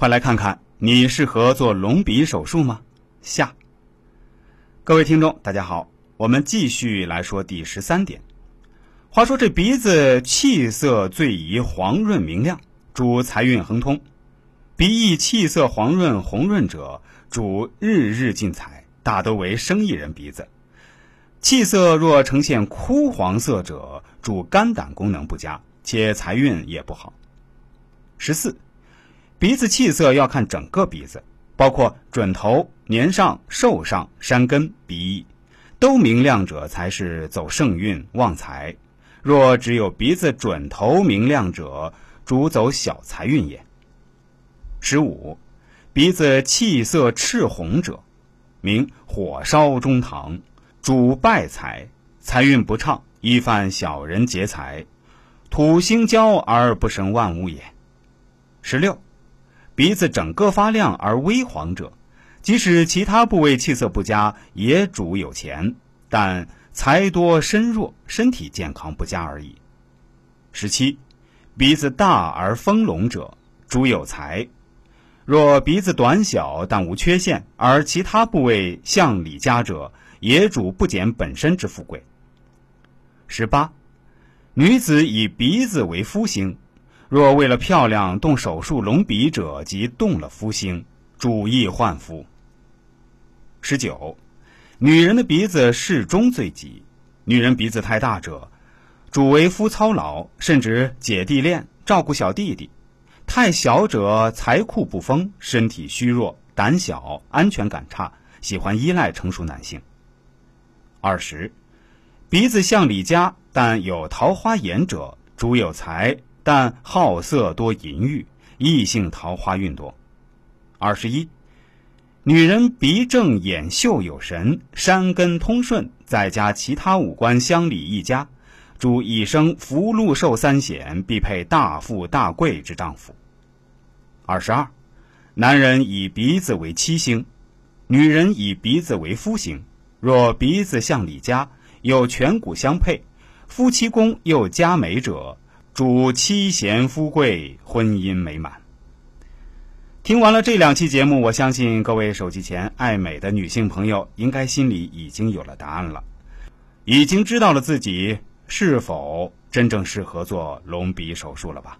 快来看看，你适合做隆鼻手术吗？下。各位听众，大家好，我们继续来说第十三点。话说这鼻子气色最宜黄润明亮，主财运亨通；鼻翼气色黄润红润者，主日日进财，大都为生意人鼻子。气色若呈现枯黄色者，主肝胆功能不佳，且财运也不好。十四，鼻子气色要看整个鼻子，包括准头、年上、寿上、山根、鼻翼，都明亮者才是走盛运旺财。若只有鼻子准头明亮者，主走小财运也。十五，鼻子气色赤红者，名火烧中堂。主败财，财运不畅，易犯小人劫财，土星交而不生万物也。十六，鼻子整个发亮而微黄者，即使其他部位气色不佳，也主有钱，但财多身弱，身体健康不佳而已。十七，鼻子大而丰隆者，主有财。若鼻子短小但无缺陷，而其他部位向里佳者，也主不减本身之富贵。十八，女子以鼻子为夫星，若为了漂亮动手术隆鼻者，即动了夫星，主易患夫。十九，女人的鼻子适中最吉，女人鼻子太大者，主为夫操劳，甚至姐弟恋，照顾小弟弟；太小者财库不丰，身体虚弱，胆小，安全感差，喜欢依赖成熟男性。二十，鼻子像李家，但有桃花眼者，主有财，但好色多淫欲，异性桃花运多。二十一，女人鼻正眼秀有神，山根通顺，再加其他五官相理一家，主一生福禄寿三显，必配大富大贵之丈夫。二十二，男人以鼻子为妻星，女人以鼻子为夫星。若鼻子像李家，有颧骨相配，夫妻宫又佳美者，主妻贤夫贵，婚姻美满。听完了这两期节目，我相信各位手机前爱美的女性朋友，应该心里已经有了答案了，已经知道了自己是否真正适合做隆鼻手术了吧？